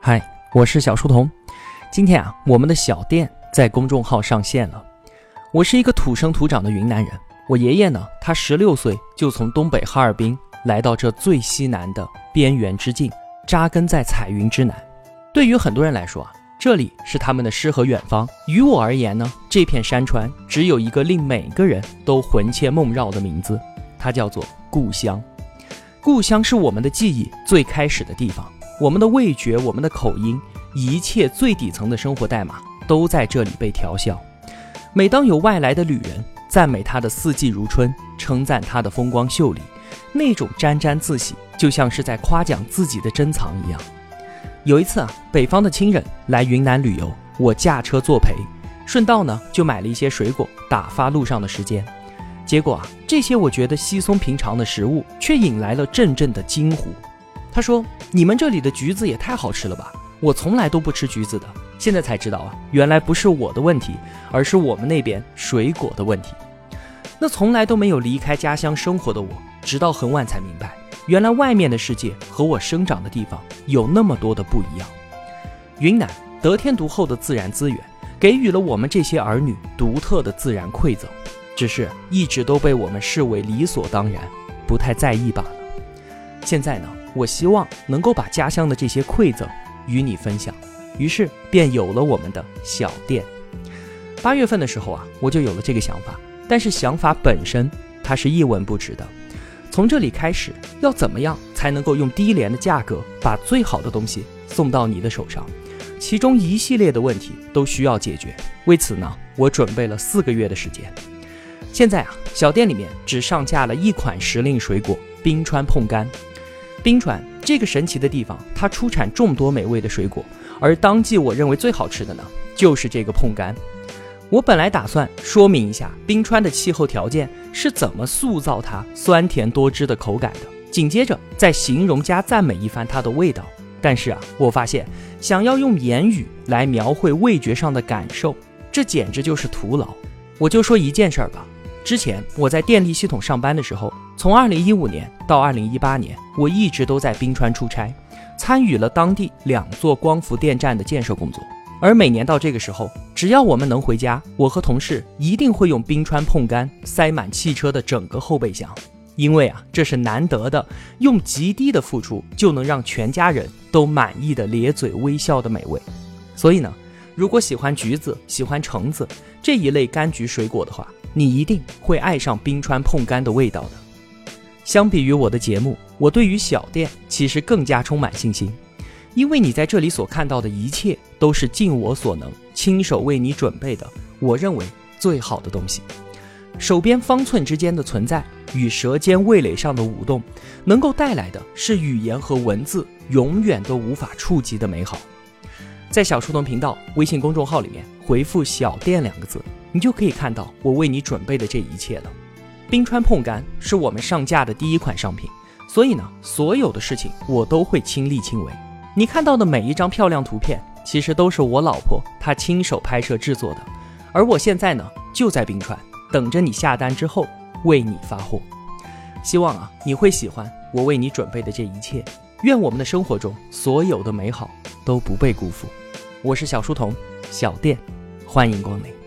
嗨，我是小书童。今天啊，我们的小店在公众号上线了。我是一个土生土长的云南人，我爷爷呢，他十六岁就从东北哈尔滨来到这最西南的边缘之境，扎根在彩云之南。对于很多人来说啊，这里是他们的诗和远方。于我而言呢，这片山川只有一个令每个人都魂牵梦绕的名字，它叫做故乡。故乡是我们的记忆最开始的地方。我们的味觉，我们的口音，一切最底层的生活代码都在这里被调校。每当有外来的旅人赞美他的四季如春，称赞他的风光秀丽，那种沾沾自喜，就像是在夸奖自己的珍藏一样。有一次啊，北方的亲人来云南旅游，我驾车作陪，顺道呢就买了一些水果打发路上的时间。结果啊，这些我觉得稀松平常的食物，却引来了阵阵的惊呼。他说：“你们这里的橘子也太好吃了吧！我从来都不吃橘子的，现在才知道啊，原来不是我的问题，而是我们那边水果的问题。那从来都没有离开家乡生活的我，直到很晚才明白，原来外面的世界和我生长的地方有那么多的不一样。云南得天独厚的自然资源，给予了我们这些儿女独特的自然馈赠，只是一直都被我们视为理所当然，不太在意罢了。现在呢？”我希望能够把家乡的这些馈赠与你分享，于是便有了我们的小店。八月份的时候啊，我就有了这个想法，但是想法本身它是一文不值的。从这里开始，要怎么样才能够用低廉的价格把最好的东西送到你的手上？其中一系列的问题都需要解决。为此呢，我准备了四个月的时间。现在啊，小店里面只上架了一款时令水果——冰川碰柑。冰川这个神奇的地方，它出产众多美味的水果，而当季我认为最好吃的呢，就是这个碰柑。我本来打算说明一下冰川的气候条件是怎么塑造它酸甜多汁的口感的，紧接着再形容加赞美一番它的味道。但是啊，我发现想要用言语来描绘味觉上的感受，这简直就是徒劳。我就说一件事儿吧。之前我在电力系统上班的时候，从二零一五年到二零一八年，我一直都在冰川出差，参与了当地两座光伏电站的建设工作。而每年到这个时候，只要我们能回家，我和同事一定会用冰川碰柑塞满汽车的整个后备箱，因为啊，这是难得的，用极低的付出就能让全家人都满意的咧嘴微笑的美味。所以呢，如果喜欢橘子、喜欢橙子这一类柑橘水果的话，你一定会爱上冰川碰柑的味道的。相比于我的节目，我对于小店其实更加充满信心，因为你在这里所看到的一切都是尽我所能亲手为你准备的，我认为最好的东西。手边方寸之间的存在与舌尖味蕾上的舞动，能够带来的是语言和文字永远都无法触及的美好。在小树童频道微信公众号里面回复“小店”两个字。你就可以看到我为你准备的这一切了。冰川碰柑是我们上架的第一款商品，所以呢，所有的事情我都会亲力亲为。你看到的每一张漂亮图片，其实都是我老婆她亲手拍摄制作的。而我现在呢，就在冰川，等着你下单之后为你发货。希望啊，你会喜欢我为你准备的这一切。愿我们的生活中所有的美好都不被辜负。我是小书童，小店，欢迎光临。